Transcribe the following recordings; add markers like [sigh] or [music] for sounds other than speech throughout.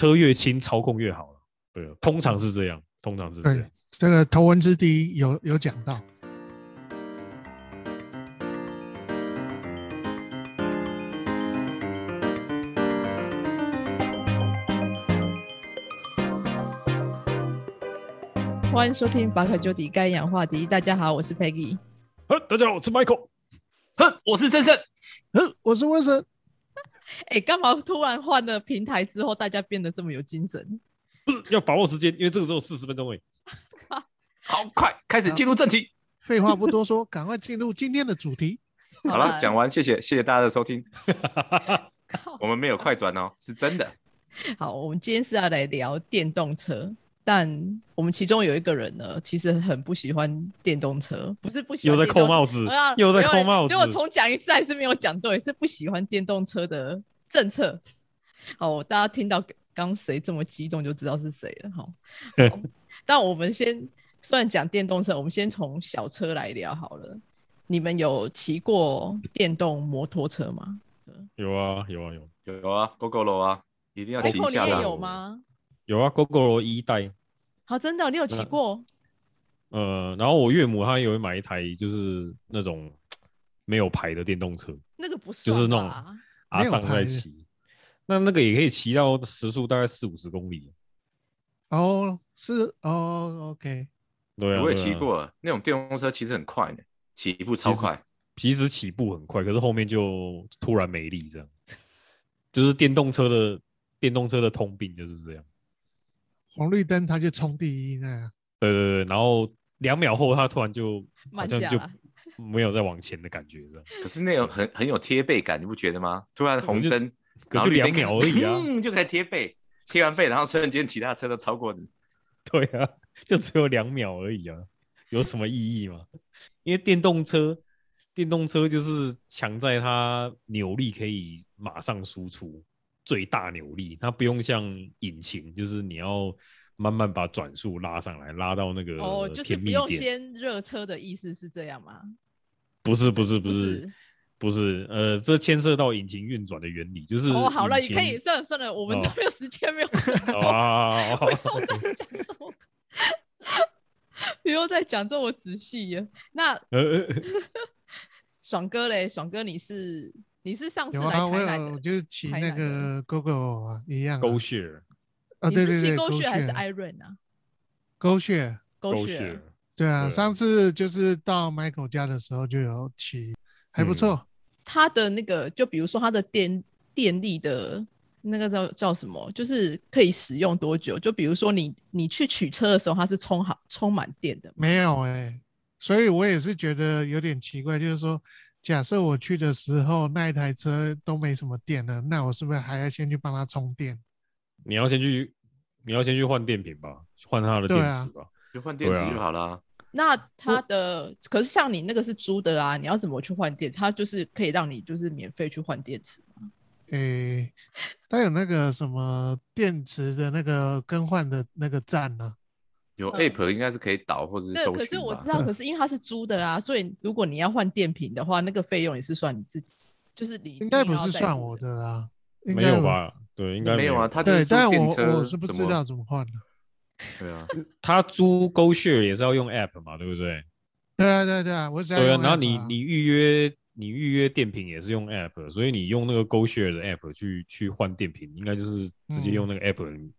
车越轻，操控越好了。对，通常是这样，通常是这对样。，这个头文字 D 有有讲到。欢迎收听《巴克究底该养话题》。大家好，我是 Peggy。呃，大家好，我是 Michael。哼，我是森森。呃，我是温森，[laughs] 哎，干嘛突然换了平台之后，大家变得这么有精神？不是要把握时间，因为这个只有四十分钟而已。[laughs] 好，快开始进入正题。[laughs] 废话不多说，赶快进入今天的主题。好了，讲。完，谢谢谢谢大家的收听。我们没有快转哦，是真的。好，我们今天是要来聊电动车，但我们其中有一个人呢，其实很不喜欢电动车，不是不喜又在欢电动车扣帽子啊，又在扣帽子结果重讲一次还是没有讲对，是不喜欢电动车的政策。好，大家听到刚谁这么激动，就知道是谁了。[laughs] 好，但我们先虽然讲电动车，我们先从小车来聊好了。你们有骑过电动摩托车吗？有啊，有啊，有有啊，GoGo 罗啊，一定要骑一下的。你也有吗？有啊，GoGo 一代。好，真的，你有骑过？呃，然后我岳母她也会买一台，就是那种没有牌的电动车，那个不是就是那种阿上没有牌的在骑。那那个也可以骑到时速大概四五十公里。哦，是哦，OK，对啊，我也骑过了，那种电动车其实很快的，起步超快。其实起步很快，可是后面就突然没力，这样，就是电动车的电动车的通病就是这样。红绿灯它就冲第一那样。对对对，然后两秒后它突然就好像就没有再往前的感觉，了。可是那种很很有贴背感，你不觉得吗？突然红就灯，就两然后两秒而已啊。嗯，就开始贴背，贴完背，然后瞬间其他车都超过你。[laughs] 对啊，就只有两秒而已啊，有什么意义吗？因为电动车，电动车就是强在它扭力可以马上输出最大扭力，它不用像引擎，就是你要慢慢把转速拉上来，拉到那个哦，就是不用。先热车的意思是这样吗？不是不是不不是是不是，呃，这牵涉到引擎运转的原理，就是哦，好了，引也可以，算了算了，我们哦都没有时间，没有啊，不用再讲这么，[laughs] 不用再讲这么仔细了。那呃，[laughs] 爽哥嘞，爽哥你是你是上次来有啊，我台南的，有就是骑那个 GoGo 啊，一样啊。狗血啊，你是骑对对对勾血还是 Iron 啊？狗血？狗血血，对啊，对上次就是到 Michael 家的时候就有骑，还不嗯错。它的那个，就比如说他的电电力的那个叫叫什么，就是可以使用多久？就比如说你你去取车的时候，它是充好充满电的吗，没有哎、所以我也是觉得有点奇怪，就是说，假设我去的时候那一台车都没什么电了，那我是不是还要先去帮它充电？你要先去，你要先去换电瓶吧，换它的电池吧。就换电池就好了。那它的可是像你那个是租的啊，你要怎么去换电？它就是可以让你就是免费去换电池吗？诶、它有那个什么电池的那个更换的那个站呢、有嗯 app 应该是可以导或者是对，可是我知道，可是因为它是租的啊，所以如果你要换电瓶的话，那个费用也是算你自己，就是你应该不是算我的。的啦，应该？没有吧？对，应该没有啊，他租但我电车，我是不知道。怎么换的。[laughs] 对啊，他租 GoShare 也是要用 App 嘛，对不对？对啊，对啊对啊，我只要对啊，然后你你预约你预约电瓶也是用 App，所以你用那个 GoShare 的 App 去去换电瓶，应该就是直接嗯用那个 App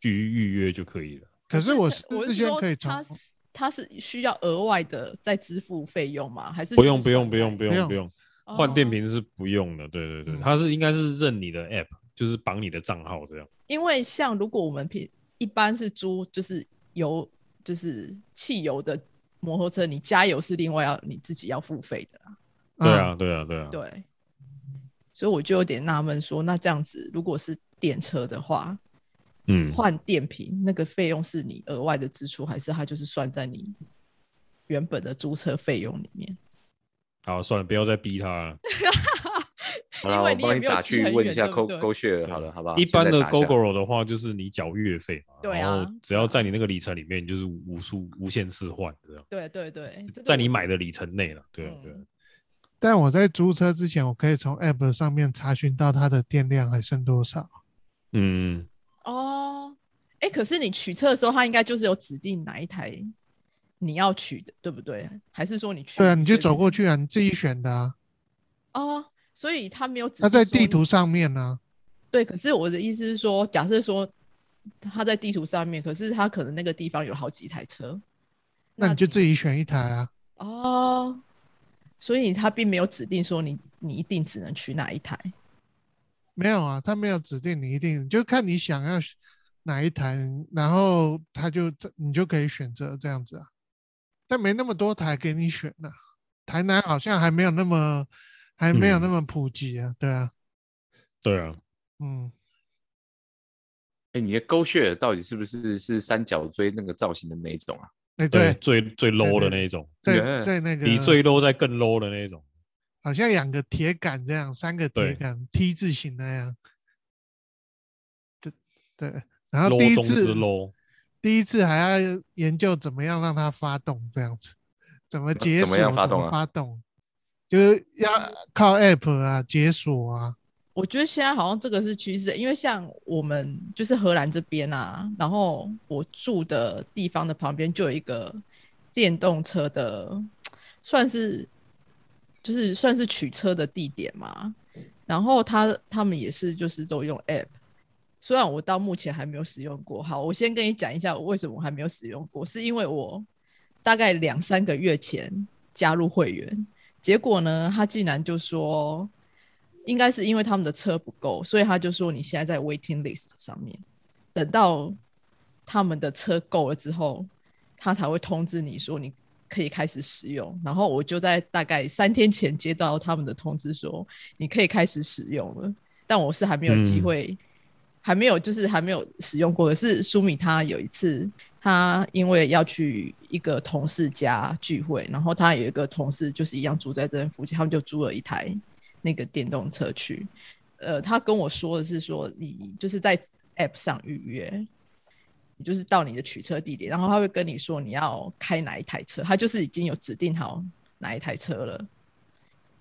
去预约就可以了。可是我是我是说先可以从它是它是需要额外的再支付费用吗？还是不用不用不用不不用用不用，换电哦瓶是不用的。对对对，嗯它是应该是认你的 App，就是绑你的账号这样。因为像如果我们平一般是租就是油就是汽油的摩托车，你加油是另外要你自己要付费的啊。对啊对啊对啊，对，所以我就有点纳闷说，那这样子如果是电车的话，嗯，换电瓶那个费用是你额外的支出，还是它就是算在你原本的租车费用里面？好算了，不要再逼他了。[laughs] 好了，我因为你也帮你打没有去问一下远对不对勾勾血好了，好不好？一般的现在打下 GoGo 的话，就是你缴月费嘛，对然后啊只要在你那个里程里面，你就是无数无限次换这样，对对对，在你买的里程内了。对啊对但我在租车之前，我可以从 App 上面查询到它的电量还剩多少。嗯，哦可是你取车的时候，他应该就是有指定哪一台你要取的，对不对？还是说你去？对啊，你就走过去啊，你自己选的啊，哦，所以他没有指定它在地图上面呢、对，可是我的意思是说，假设说他在地图上面，可是他可能那个地方有好几台车，那你就自己选一台啊。哦，所以他并没有指定说你你一定只能取哪一台。没有啊，他没有指定你一定，就看你想要选哪一台，然后他就你就可以选择这样子啊。但没那么多台给你选呢、台南好像还没有那么还没有那嗯么普及啊，对啊，对啊，嗯，哎，你的勾血到底是不是是三角锥那个造型的那一种啊？哎对，对，最最 low 的那一种，在对在那个比最 low 再更 low 的那一种。好像两个铁杆这样，三个铁杆 T 字形那样，对对，然后第一次第一次还要研究怎么样让它发动，这样子，怎么解锁怎，么样发动啊发动，就是要靠 app 啊解锁啊，我觉得现在好像这个是趋势，因为像我们就是荷兰这边啊，然后我住的地方的旁边就有一个电动车的，算是就是算是取车的地点嘛。然后他他们也是就是都用 app，虽然我到目前还没有使用过。好，我先跟你讲一下我为什么我还没有使用过，是因为我大概两三个月前加入会员，结果呢，他竟然就说。应该是因为他们的车不够，所以他就说你现在在 waiting list 上面，等到他们的车够了之后，他才会通知你说你可以开始使用。然后我就在大概三天前接到他们的通知说你可以开始使用了，但我是还没有机嗯会，还没有就是还没有使用过的。是舒米他有一次，他因为要去一个同事家聚会，然后他有一个同事就是一样住在这附近，他们就租了一台。那个电动车去，呃，他跟我说的是说，你就是在 App 上预约，你就是到你的取车地点，然后他会跟你说你要开哪一台车，他就是已经有指定好哪一台车了，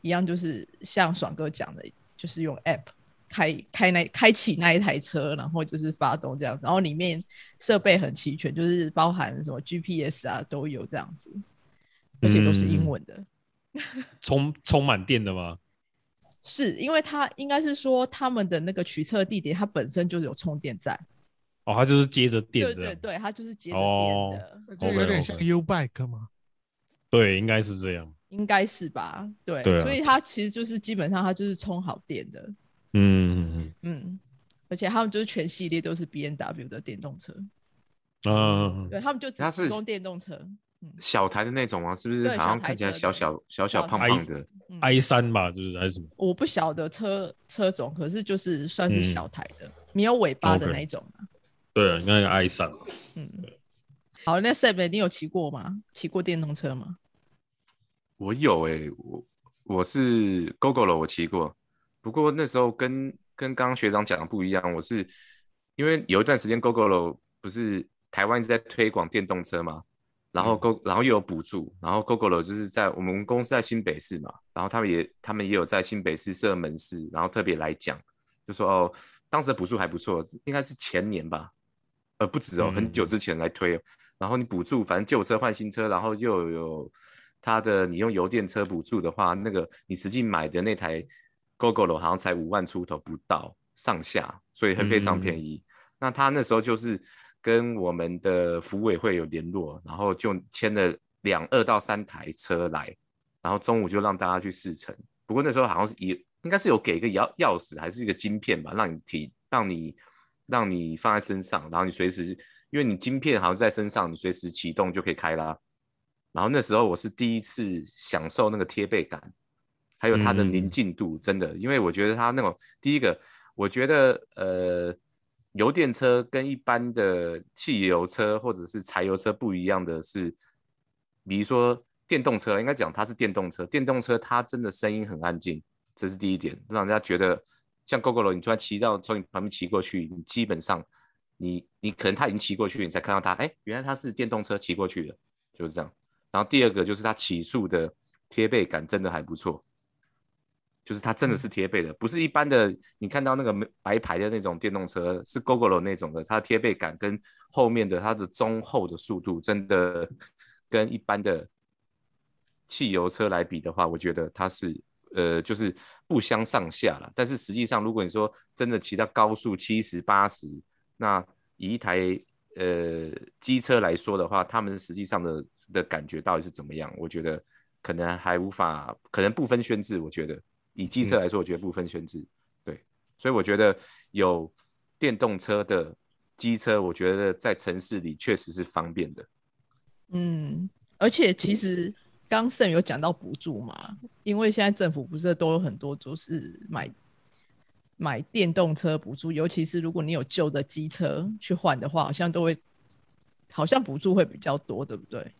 一样就是像爽哥讲的，就是用 App 开开那开启那一台车，然后就是发动这样子，然后里面设备很齐全，就是包含什么 GPS 啊都有这样子，而且都是英嗯文的。充充满电的吗？是因为它应该是说他们的那个取车地点，它本身就是有充电站，哦，它就是接着电对这样。对对，它就是接着哦电的，就有点像 OK，OK U Bike 吗。对，应该是这样。应该是吧？对，对啊所以它其实就是基本上它就是充好电的，嗯嗯嗯嗯，而且他们就是全系列都是 B N W 的电动车，嗯嗯，对他们就只它是提供电动车，小台的那种吗？是不是好像看起来小小小小胖胖的？嗯 i 三吧，就是还是什么？我不晓得车车种，可是就是算是嗯小台的，没有尾巴的那一种啊对啊，应该有 i 三。嗯。好，那 Seb，你有骑过吗？骑过电动车吗？我有诶、我我是 GoGo 了，我骑过，不过那时候跟跟刚刚学长讲的不一样，我是因为有一段时间 GoGo 了不是台湾一直在推广电动车嘛，然后 Go 然后又有补助，然后 GoGo 了就是在我们公司在新北市嘛，然后他们也他们也有在新北市设门市，然后特别来讲，就说哦，当时的补助还不错，应该是前年吧，呃不止哦，很久嗯之前来推哦，然后你补助反正旧车换新车，然后又有。它的你用油电车补助的话，那个你实际买的那台 GoGo 了好像才五万出头不到上下，所以会非常便宜。那他那时候就是跟我们的服委会有联络，然后就签了两二到三台车来，然后中午就让大家去试乘。不过那时候好像是也应该是有给一个钥钥匙还是一个晶片吧，让你提让你让你放在身上，然后你随时因为你晶片好像在身上，你随时启动就可以开啦。然后那时候我是第一次享受那个贴背感，还有它的宁嗯静度，真的，因为我觉得它那种第一个，我觉得呃，油电车跟一般的汽油车或者是柴油车不一样的是，比如说电动车，应该讲它是电动车，电动车它真的声音很安静，这是第一点，让人家觉得像 GoGo 楼，你突然骑到从你旁边骑过去，你基本上你你可能他已经骑过去，你才看到他，哎，原来他是电动车骑过去的，就是这样。然后第二个就是它起速的贴背感真的还不错，就是它真的是贴背的，不是一般的你看到那个白牌的那种电动车，是 GoGo 那种的，它的贴背感跟后面的它的中后的速度，真的跟一般的汽油车来比的话，我觉得它是呃就是不相上下了。但是实际上，如果你说真的骑到高速七十八十，那以一台呃机车来说的话，他们实际上的的感觉到底是怎么样？我觉得可能还无法，可能不分轩轾。我觉得以机车来说，我觉得不分轩轾。对，所以我觉得有电动车的机车，我觉得在城市里确实是方便的。嗯，而且其实刚盛有讲到补助嘛，因为现在政府不是都有很多就是买。买电动车补助，尤其是如果你有旧的机车去换的话，好像都会，好像补助会比较多，对不对？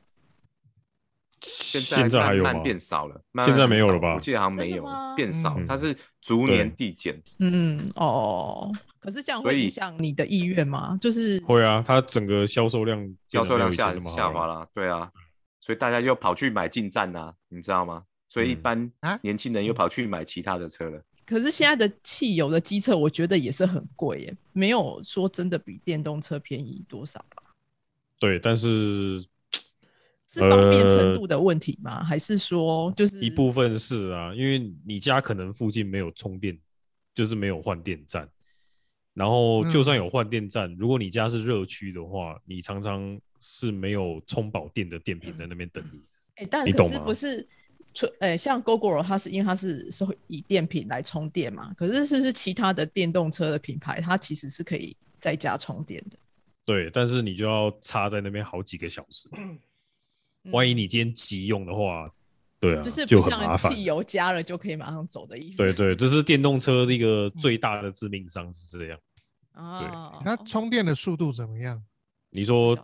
现在还有慢慢变少了，现在没有了吧？我记得好像没有，变少，它是逐年递减。嗯哦，可是这样会影响你的意愿吗？就是会啊，它整个销售量销售量下下滑了，对啊，所以大家又跑去买进站呐，你知道吗？所以一般年轻人又跑去买其他的车了。[laughs] 可是现在的汽油的机车，我觉得也是很贵耶，没有说真的比电动车便宜多少吧？对，但是是方便程度的问题吗？还是说就是一部分是啊，因为你家可能附近没有充电，就是没有换电站。然后就算有换电站，如果你家是热区的话，你常常是没有充饱电的电瓶在那边等你。[clears throat] 哎，但可是不是？出诶，像 GoGo 它是因为它是是以电瓶来充电嘛，可是是是其他的电动车的品牌，它其实是可以在家充电的。对，但是你就要插在那边好几个小时，[clears throat] 万一你今天急用的话，对啊，就是就不像汽油加了就可以马上走的意思。对对，这是电动车的一个最大的致命伤是这样。啊，那充电的速度怎么样？你说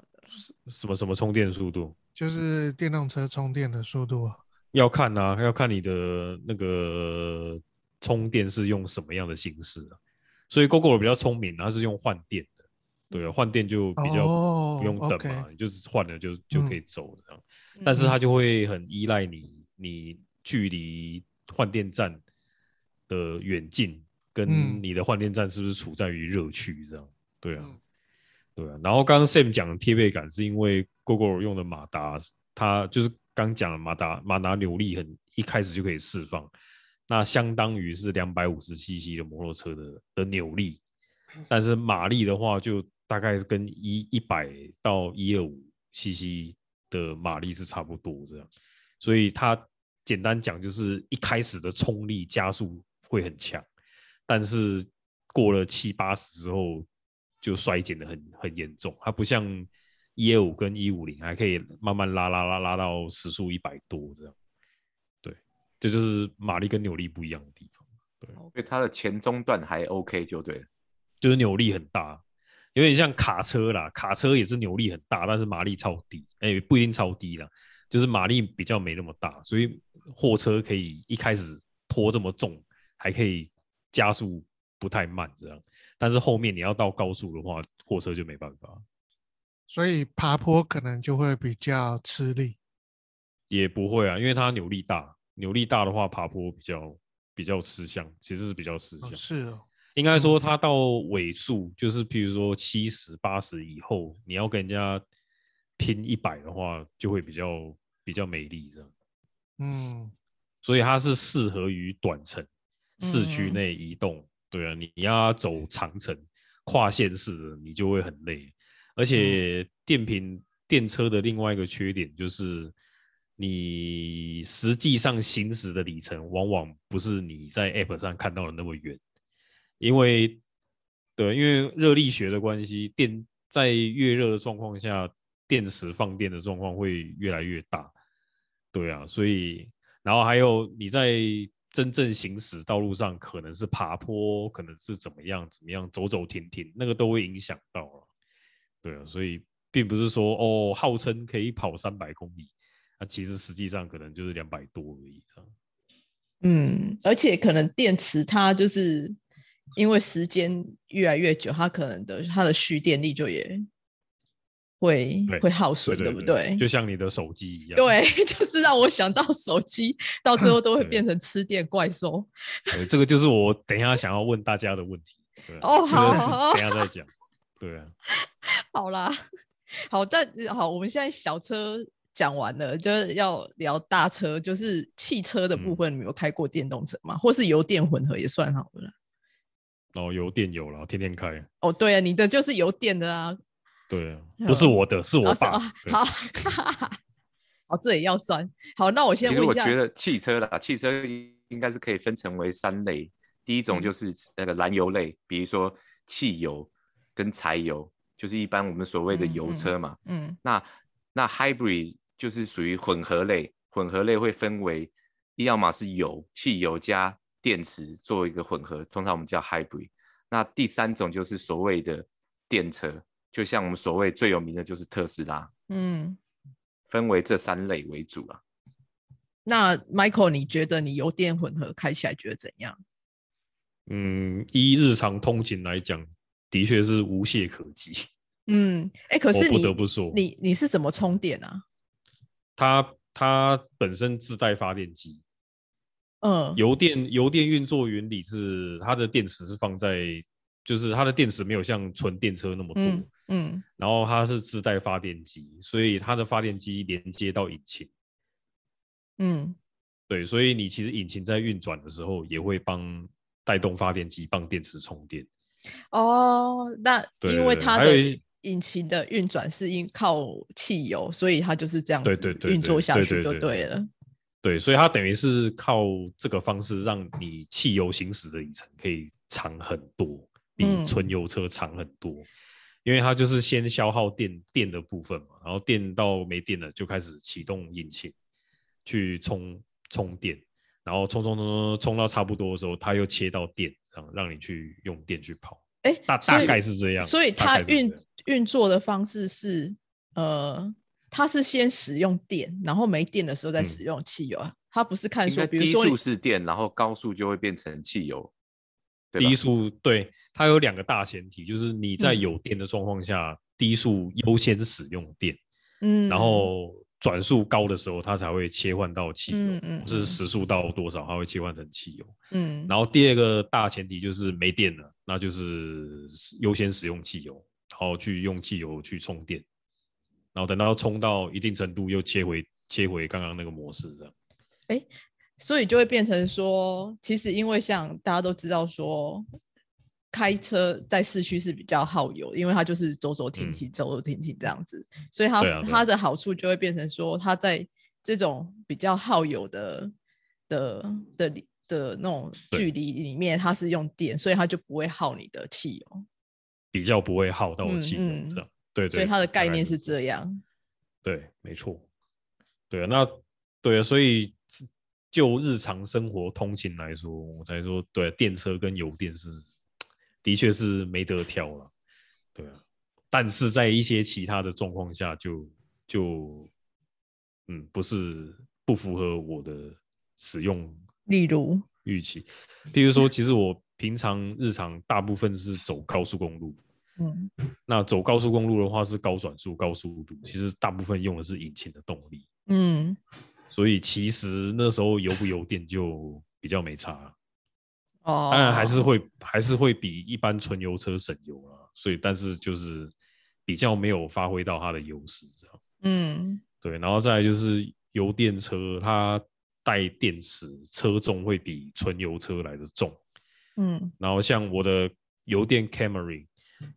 什么什么充电速度？就是电动车充电的速度啊。要看啊，要看你的那个充电是用什么样的形式啊。所以 GoGo 比较聪明，它是用换电的，对，换电就比较不用等嘛，你就是换了就就可以走这样。但是它就会很依赖你，你距离换电站的远近，跟你的换电站是不是处在于热区这样？对啊，对啊。然后刚刚 Sam 讲的贴背感，是因为 GoGo 用的马达，它就是。刚讲了马达马达扭力很一开始就可以释放，那相当于是两百五十 CC 的摩托车的的扭力，但是马力的话就大概是跟一一百到一二五 CC 的马力是差不多这样，所以它简单讲就是一开始的冲力加速会很强，但是过了七八十之后就衰减的很很严重，它不像。一二五跟一五零还可以慢慢拉拉拉拉到时速一百多这样，对，这就是马力跟扭力不一样的地方。对，所以它的前中段还 OK 就对了，就是扭力很大，有点像卡车啦，卡车也是扭力很大，但是马力超低，哎，不一定超低啦，就是马力比较没那么大，所以货车可以一开始拖这么重，还可以加速不太慢这样，但是后面你要到高速的话，货车就没办法。所以爬坡可能就会比较吃力，也不会啊，因为它扭力大，扭力大的话爬坡比较比较吃香，其实是比较吃香。是哦，应该说它到尾数，就是譬如说七十八十以后，你要跟人家拼一百的话，就会比较比较美丽这样。嗯，所以它是适合于短程市区内移动。对啊，你你要走长程跨县市的，你就会很累。而且电瓶电车的另外一个缺点就是，你实际上行驶的里程往往不是你在 App 上看到的那么远，因为对，因为热力学的关系，电在越热的状况下，电池放电的状况会越来越大。对啊，所以然后还有你在真正行驶道路上，可能是爬坡，可能是怎么样怎么样，走走停停，那个都会影响到了。对啊，所以并不是说哦，号称可以跑三百公里，那其实实际上可能就是两百多而已。嗯，而且可能电池它就是因为时间越来越久，它可能的它的蓄电力就也会对会耗损，对不对？就像你的手机一样。对，[laughs] 就是让我想到手机到最后都会对变成吃电怪兽。[laughs] 对，这个就是我等一下想要问大家的问题。哦好等 [laughs] 一下再讲。对啊，好啦，好，但好，我们现在小车讲完了，就是要聊大车，就是汽车的部嗯分。你们有开过电动车吗？或是油电混合也算好了啦。哦，油电有了，天天开。哦，对啊，你的就是油电的啊，对啊，不是我的，是我爸哦。对好，[laughs] 哦，这也要算。好，那我先其实问一下，我觉得汽车啦，汽车应该是可以分成为三类。第一种嗯就是那个燃油类，比如说汽油跟柴油，就是一般我们所谓的油车嘛。嗯那那 hybrid 就是属于混合类，混合类会分为，要么是油、汽油加电池做一个混合，通常我们叫 hybrid。那第三种就是所谓的电车，就像我们所谓最有名的就是特斯拉，嗯，分为这三类为主啊。那 Michael，你觉得你油电混合开起来觉得怎样？嗯，依日常通勤来讲，的确是无懈可击。嗯，哎，可是不得不说你你是怎么充电啊？它它本身自带发电机，嗯，油电油电运作原理是它的电池是放在，就是它的电池没有像纯电车那么多，嗯嗯然后它是自带发电机，所以它的发电机连接到引擎，嗯对，所以你其实引擎在运转的时候也会帮带动发电机帮电池充电。哦，那因为它的引擎的运转是因靠汽油，所以它就是这样子运作下去就对了。对，所以它等于是靠这个方式让你汽油行驶的里程可以长很多，比嗯纯油车长很多。因为它就是先消耗电电的部分嘛，然后电到没电了就开始启动引擎去充充电，然后充充充充充到差不多的时候，它又切到电，让让你去用电去跑。哎，大大概是这样，所以它运运作的方式是，呃，它是先使用电，然后没电的时候再嗯使用汽油啊。它不是看说，低速比如说你是电，然后高速就会变成汽油，低速对它有两个大前提，就是你在嗯有电的状况下，低速优先使用电，嗯，然后转速高的时候，它才会切换到汽油，嗯嗯是嗯时速到多少，它会切换成汽油。嗯，然后第二个大前提就是没电了，那就是优先使用汽油，然后去用汽油去充电，然后等到冲到一定程度又切回切回刚刚那个模式，这样。哎所以就会变成说，其实因为像大家都知道说，开车在市区是比较耗油，因为它就是走走停停、走走停停这样子，所以它、它的好处就会变成说，它在这种比较耗油的的的里的那种距离里面，它是用电，所以它就不会耗你的汽油，比较不会耗到嗯汽油，嗯这样。对对，所以它的概念是这样。对，没错。对啊，那对啊，所以就日常生活通勤来说，我才说，对，电车跟油电是的确是没得挑了。对啊，但是在一些其他的状况下就，就嗯，不是不符合我的使用例如，预期。譬如说，其实我平常日常大部分是走高速公路，嗯那走高速公路的话是高转速、高速度，其实大部分用的是引擎的动力，嗯所以其实那时候油不油电就比较没差。哦，当然还是会还是会比一般纯油车省油啊，所以但是就是比较没有发挥到它的优势，这样嗯对。然后再来就是油电车，它带电池车重会比纯油车来的重。嗯然后像我的油电 Camry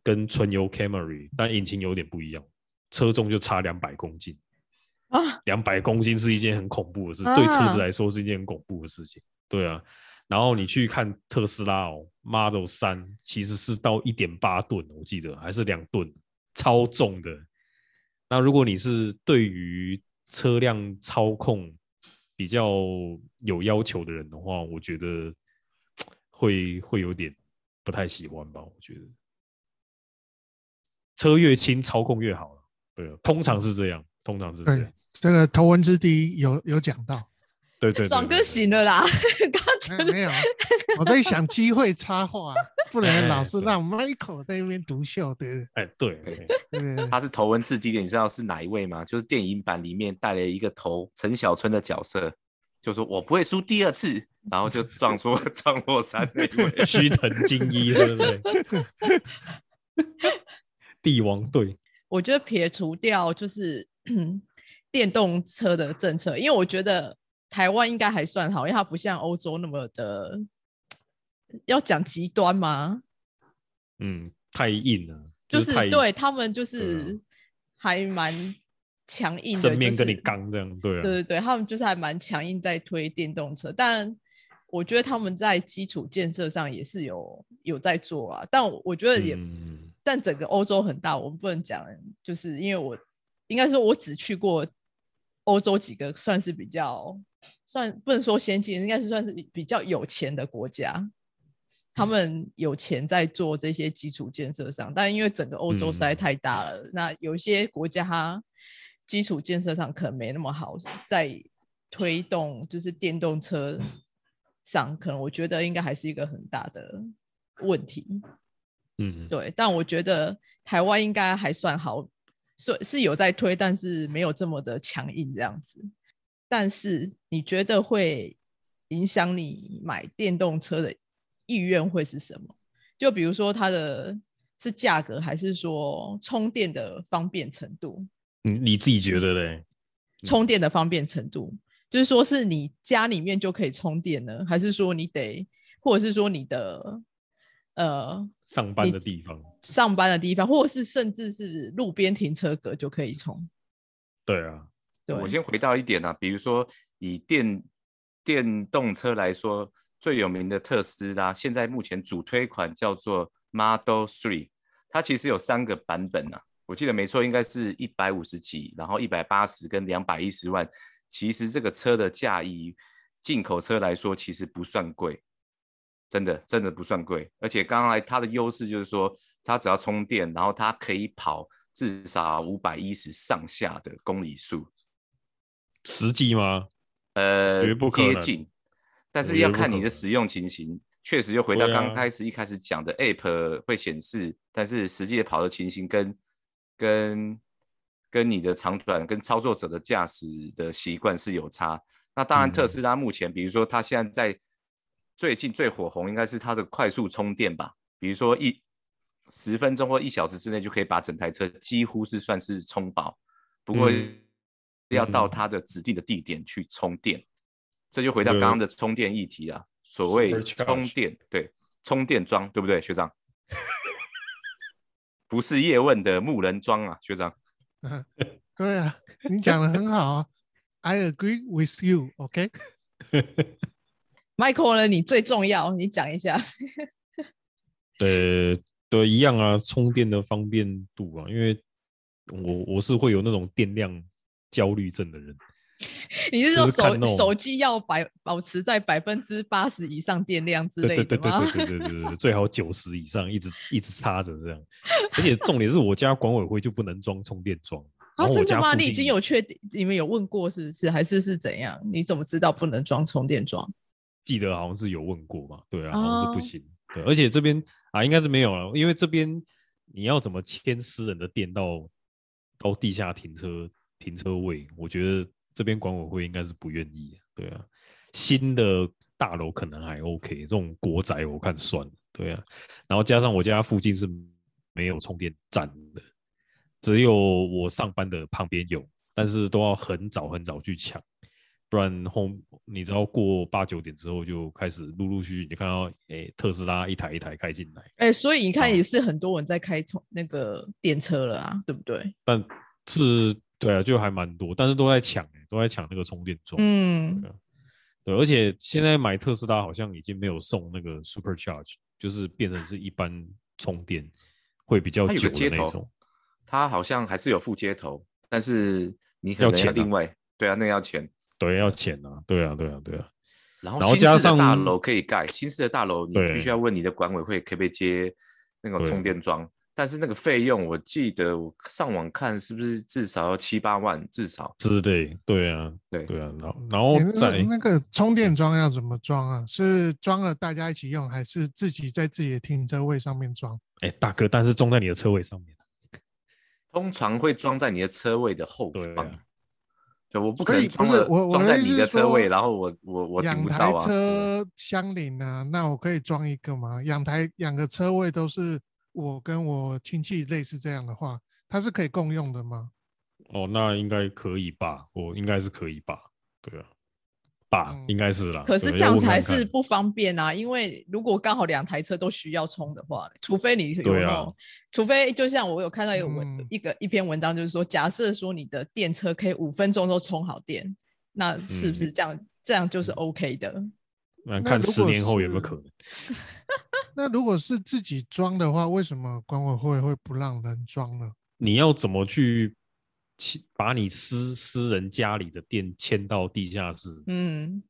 跟纯油 Camry，但引擎有点不一样，车重就差两百公斤。啊，两百公斤是一件很恐怖的事，对车啊子来说是一件很恐怖的事情。对啊，然后你去看特斯拉哦，Model 三其实是到一点八吨，我记得还是两吨，超重的。那如果你是对于车辆操控比较有要求的人的话，我觉得会会有点不太喜欢吧。我觉得车越轻，操控越好了。对啊，通常是这样，通常是这对样。这个头文字 D 有有讲到，对对，爽哥醒了，啦，[laughs] 刚刚觉得没没有，我在想机会插话，[laughs] 不能老是让 Michael 在那边独秀，对不哎，对，哎对？对他是头文字 D 的，你知道是哪一位吗？就是电影版里面带了一个头陈小春的角色，就说我不会输第二次，然后就撞出 [laughs] 撞落山那一位。须藤精一，对不对？帝王队，我觉得撇除掉就是 [clears throat] 电动车的政策，因为我觉得台湾应该还算好，因为它不像欧洲那么的要讲极端吗？嗯，太硬了，就是太对他们就是还蛮强硬的，正面跟你刚这样，对啊，对对对，他们就是还蛮强硬在推电动车，但我觉得他们在基础建设上也是有有在做啊。但我我觉得也，嗯但整个欧洲很大，我们不能讲，就是因为我应该说我只去过欧洲几个算是比较算不能说先进，应该是算是比较有钱的国家。他们有钱在做这些基础建设上，但因为整个欧洲实在嗯太大了，那有些国家它基础建设上可能没那么好，在推动就是电动车上，可能我觉得应该还是一个很大的问题。嗯，对，但我觉得台湾应该还算好，是是有在推，但是没有这么的强硬这样子。但是你觉得会影响你买电动车的意愿会是什么？就比如说它的是价格，还是说充电的方便程度？你你自己觉得嘞？充电的方便程度，就是说是你家里面就可以充电呢，还是说你得，或者是说你的呃上班的地方，上班的地方，或者是甚至是路边停车格就可以充？对啊，对，我先回到一点啊，比如说以电电动车来说，最有名的特斯拉，现在目前主推款叫做 Model Three，它其实有三个版本啊，我记得没错，应该是一百五十几，然后一百八十跟两百一十万。其实这个车的价以进口车来说，其实不算贵，真的真的不算贵。而且刚才它的优势就是说，它只要充电，然后它可以跑至少五百一十上下的公里数。实际吗？呃，绝不可能接近，但是要看你的使用情形。确实，又回到刚开始一开始讲的，App 会显示，但是实际的跑的情形跟跟跟你的长短跟操作者的驾驶的习惯是有差。那当然，特嗯斯拉目前，比如说它现在在最近最火红，应该是它的快速充电吧，比如说一十分钟或一小时之内就可以把整台车几乎是算是充饱。不过嗯要到嗯它的指定的地点去充电，这就回到对刚刚的充电议题啊。所谓充电，对，充电桩，对不对，学长？[laughs] 不是叶问的木人桩啊，学长。[laughs] 对啊，你讲的很好啊，I agree with you，OK？[laughs] Michael 呢？你最重要，你讲一下。[laughs] 呃，对，一样啊，充电的方便度啊，因为我我是会有那种电量焦虑症的人，[laughs] 你是说手手机要百保持在百分之八十以上电量之类的对对对？对对对对对，最好九十以上，一直一直插着这样。而且重点是我家管委会就不能装充电桩，[laughs] 真的吗？你已经有确定，你们有问过是不是？还是是怎样？你怎么知道不能装充电桩？记得好像是有问过嘛，对啊，好像是不哦行。对，而且这边啊应该是没有了，因为这边你要怎么牵私人的电到到地下停车停车位，我觉得这边管委会应该是不愿意。对啊，新的大楼可能还 OK，这种国宅我看算了。对啊，然后加上我家附近是没有充电站的，只有我上班的旁边有，但是都要很早很早去抢。不然后你知道过八九点之后就开始陆陆续续，你看到诶、特斯拉一台一台开进来，哎、所以你看，哦也是很多人在开充那个电车了啊，对不对？但是对啊，就还蛮多，但是都在抢、欸，都在抢那个充电桩。嗯对，啊对，而且现在买特斯拉好像已经没有送那个 Super Charge，就是变成是一般充电会比较久的那种。，它好像还是有附接头，但是你可能要另外，对啊，那个要钱。对，要钱啊，对啊，对啊，对啊。然后然后加新式的大上楼可以盖，新式的大楼你对必须要问你的管委会可不可以接那种对充电桩，但是那个费用，我记得我上网看是不是至少要七八万，至少之类，对啊，对对啊，然后然后诶那再那个充电桩要怎么装啊？是装了大家一起用，还是自己在自己的停车位上面装？哎，大哥，但是装在你的车位上面，通常会装在你的车位的后方。就我不可以装了是我我装在你的意思是车位，说然后我我我停两台不到啊。车相邻啊，那我可以装一个吗？两台两个车位都是我跟我亲戚类似这样的话，它是可以共用的吗？哦，那应该可以吧？我应该是可以吧？对啊，吧，嗯应该是啦。可是这样才是不方便啊，因为如果刚好两台车都需要充的话，除非你有对啊那种，除非就像我有看到一个文、嗯一个一篇文章，就是说，假设说你的电车可以五分钟都充好电，那是不是这样？这样就是 OK 的。那看十年后有没有可能？[laughs] 那如果是自己装的话，为什么管委会会不让人装呢？你要怎么去签把你私私人家里的电迁到地下室？嗯，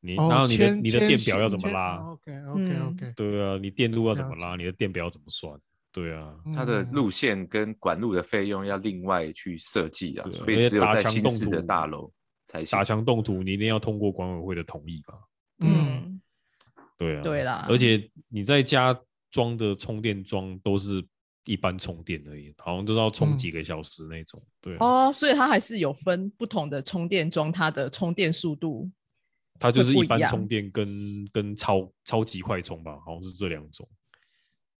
你哦，然后你的你的电表要怎么拉？？OK OK 嗯 OK，对啊，你电路要怎么拉？你的电表怎么算？对啊，它的嗯路线跟管路的费用要另外去设计啊，所以打只有在新墙动土式的大楼才行打。墙动土，你一定要通过管委会的同意吧？嗯，嗯，对啊，对啦而且你在家装的充电桩都是一般充电而已，好像都是要充嗯几个小时那种。对啊，哦，所以它还是有分不同的充电桩，它的充电速度。它就是一般充电跟跟超超级快充吧，好像是这两种。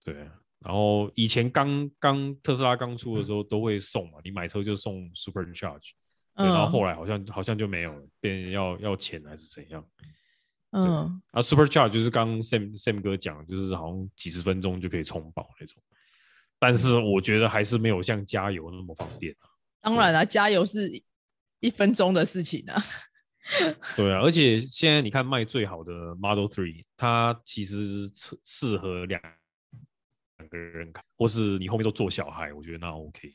对啊，然后以前刚刚特斯拉刚出的时候都会送嘛，你买车就送 Super Charge，对，然后嗯后来好像好像就没有了，变要要钱还是怎样？嗯，啊，Super Charge 就是刚刚 Sam Sam 哥讲，就是好像几十分钟就可以充饱那种，但是我觉得还是没有像加油那么方便啊。当然了，加油是一一分钟的事情啊。[laughs] 对啊，而且现在你看卖最好的 Model Three，它其实适适合两两个人开，或是你后面都坐小孩，我觉得那 OK。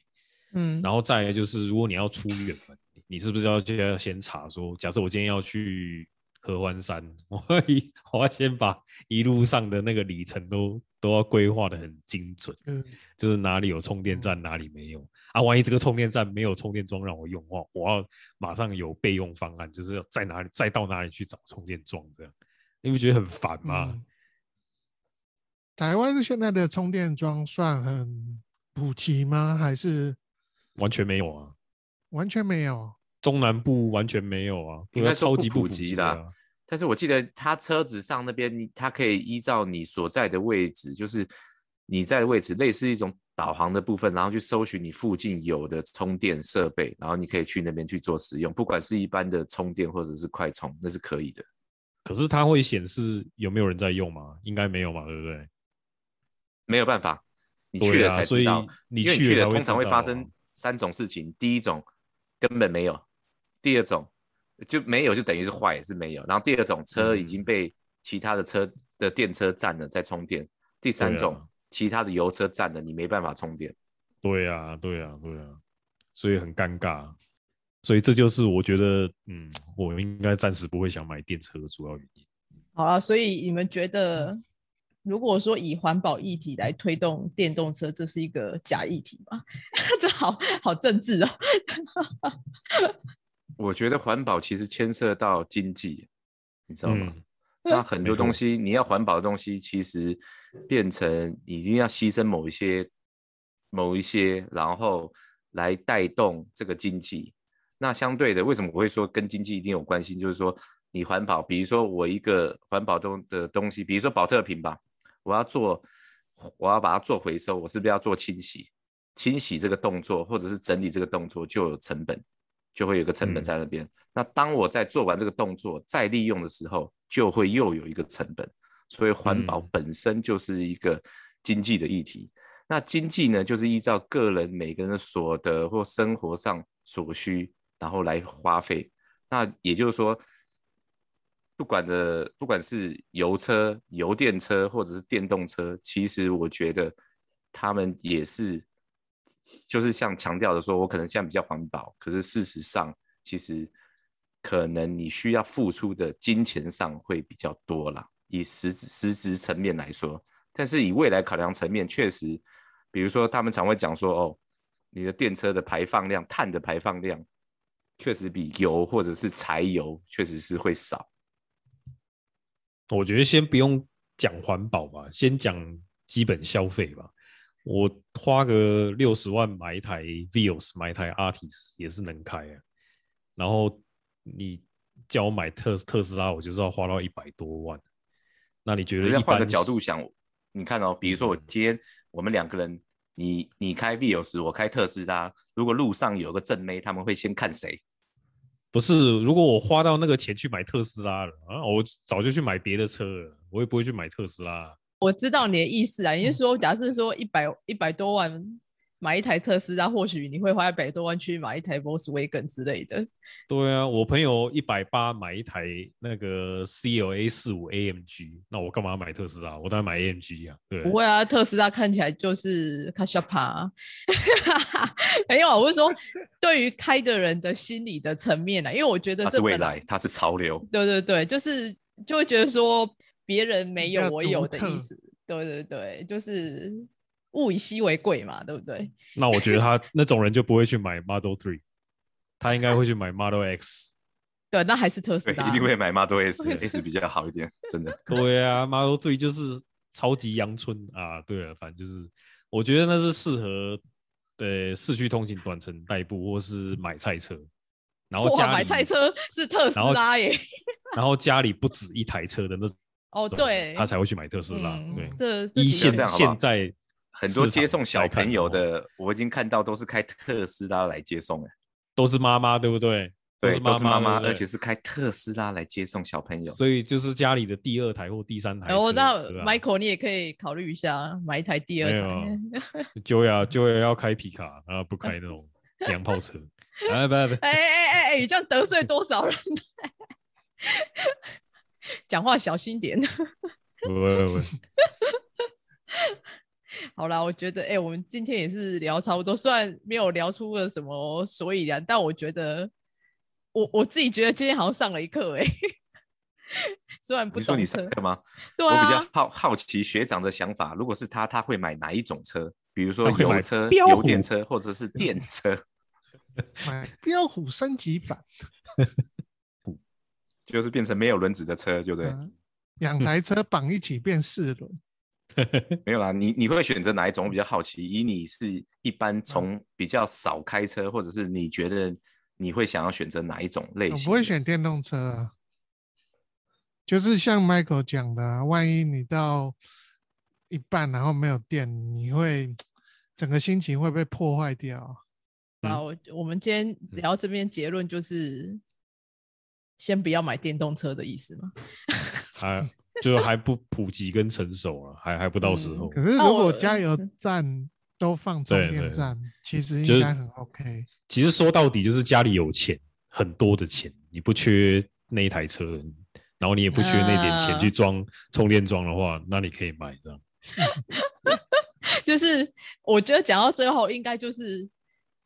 嗯，然后再来就是，如果你要出远门，你是不是要就要先查说，假设我今天要去合欢山，[laughs] 我要一我要先把一路上的那个里程都都要规划的很精准，嗯就是哪里有充电站，哪里没有啊。万一这个充电站没有充电桩让我用的话，我要马上有备用方案，就是要在哪里再到哪里去找充电桩，这样你不觉得很烦吗？嗯台湾现在的充电桩算很普及吗？还是完全没有啊，完全没有？中南部完全没有啊，应该超级普及啦啊。但是我记得他车子上那边，你它可以依照你所在的位置，就是你在的位置，类似一种导航的部分，然后去搜寻你附近有的充电设备，然后你可以去那边去做使用，不管是一般的充电或者是快充，那是可以的。可是它会显示有没有人在用吗？应该没有嘛，对不对？没有办法，你去了才知道，你去了你去了通常会发生三种事情，第一种根本没有，第二种就没有就等于是坏是没有，然后第二种车已经嗯被其他的车的电车占了在充电，第三种其他的油车占了你没办法充电。对啊，对啊，对啊，所以很尴尬。所以这就是我觉得，嗯，我应该暂时不会想买电车的主要原因。好了，所以你们觉得，如果说以环保议题来推动电动车，这是一个假议题吗？[laughs] 这好好政治哦。我觉得环保其实牵涉到经济，你知道吗？嗯，那很多东西你要环保的东西，其实变成一定要牺牲某一些、某一些，然后来带动这个经济。那相对的，为什么我会说跟经济一定有关系？就是说，你环保，比如说我一个环保中的东西，比如说保特瓶吧，我要做，我要把它做回收，我是不是要做清洗？清洗这个动作，或者是整理这个动作，就有成本，就会有一个成本嗯在那边。那当我在做完这个动作再利用的时候，就会又有一个成本。所以环保嗯本身就是一个经济的议题。那经济呢，就是依照个人每个人的所得或生活上所需，然后来花费。那也就是说，不管的不管是油车、油电车或者是电动车，其实我觉得他们也是，就是像强调的说，我可能现在比较环保，可是事实上，其实可能你需要付出的金钱上会比较多啦，以实实质层面来说。但是以未来考量层面，确实比如说他们常会讲说，哦，你的电车的排放量、碳的排放量，确实比油或者是柴油确实是会少。我觉得先不用讲环保吧，先讲基本消费吧。我花个六十万买一台 Vios，买一台 Artis 也是能开啊。然后你叫我买特特斯拉，我就是要花到一百多万。那你觉得？再换个角度想，你看哦，比如说我今天我们两个人，你你开 Vios，我开特斯拉，如果路上有个正妹，他们会先看谁？不是，如果我花到那个钱去买特斯拉了啊，我早就去买别的车了，我也不会去买特斯拉。我知道你的意思啊，你是说，假设说一百一百多万买一台特斯拉，或许你会花一百多万去买一台 Volkswagen 之类的。对啊，我朋友一百八买一台那个 CLA 四五 AMG，那我干嘛要买特斯拉？我当然买 AMG 啊。对，不会啊，特斯拉看起来就是卡小帕，[laughs] 没有啊，我是说 [laughs] 对于开的人的心理的层面呢、因为我觉得它是未来，它是潮流。对对对，就是就会觉得说别人没有我有的意思，对对对，就是物以稀为贵嘛，对不对？那我觉得他那种人就不会去买 Model Three，他应该会去买 Model X。[laughs] 对，那还是特斯，拉，一定会买 Model S，S [laughs] 比较好一点，真的。对啊，Model Three 就是超级阳春啊。对啊，反正就是我觉得那是适合对市区通勤、短程代步或是买菜车。然后哇，家里买菜车是特斯拉耶！然后家里不止一台车的那种，哦，对，他才会去买特斯拉。嗯对，一线现在很多接送小朋友的，我已经看到都是开特斯拉来接送，哎，都是妈妈，对不对？对，都是妈妈，而且是开特斯拉来接送小朋友。所以就是家里的第二台或第三台车。然后那 Michael 你也可以考虑一下买一台第二没台。有就要就要要开皮卡，然后不开那种 [laughs] 洋炮车。哎，不不，哎哎哎哎，你这样得罪多少人？讲话小心点。[laughs] 不不不，[laughs] 好啦，我觉得，哎、我们今天也是聊差不多，虽然没有聊出个什么所以然，但我觉得，我我自己觉得今天好像上了一课，哎，[laughs] 虽然不你说你车上课吗？对我比较啊，好好奇学长的想法，如果是他，他会买哪一种车？比如说油车、标油电车，或者是电车，买标虎升级版，就是变成没有轮子的车，对不对？嗯两台车绑一起变四轮，[laughs] 没有啦，你你会选择哪一种？我比较好奇，以你是一般从比较少开车，或者是你觉得你会想要选择哪一种类型？我不会。选电动车啊。就是像 Michael 讲的啊、万一你到一半然后没有电，你会整个心情会被破坏掉啊。然后我们今天聊到这边结论就是，先不要买电动车的意思嘛。[laughs] 还就还不普及跟成熟啊，还还不到时嗯候。可是如果加油站都放充对对电站，其实就是应该很 OK。其实说到底就是家里有钱，很多的钱，你不缺那一台车，然后你也不缺那点钱啊去装充电桩的话，那你可以买这样。[laughs] [laughs] 就是我觉得讲到最后，应该就是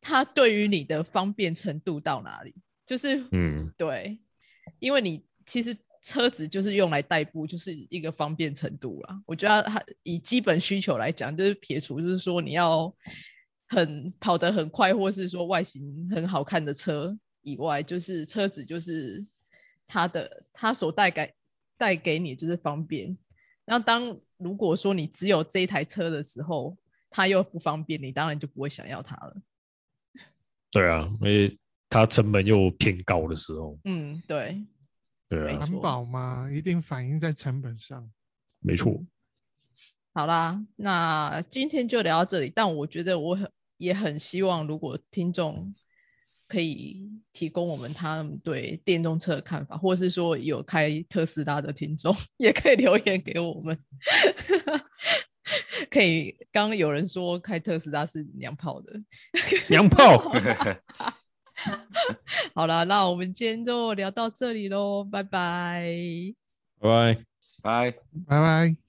它对于你的方便程度到哪里，就是嗯，对，因为你其实车子就是用来代步，就是一个方便程度啦。我觉得它以基本需求来讲，就是撇除就是说你要很跑得很快，或是说外形很好看的车以外，就是车子就是它的它所带给带给你就是方便。然后当如果说你只有这一台车的时候，它又不方便，你当然就不会想要它了。对啊，因为它成本又偏高的时候，嗯，对。对啊，环保嘛，一定反映在成本上。没错。好啦，那今天就聊到这里。但我觉得我很也很希望，如果听众可以提供我们他们对电动车的看法，或是说有开特斯拉的听众，[laughs] 也可以留言给我们。[laughs] 可以，刚刚有人说开特斯拉是娘炮的。娘炮，[laughs] 好了，那我们今天就聊到这里喽，拜拜。拜拜。拜。拜拜。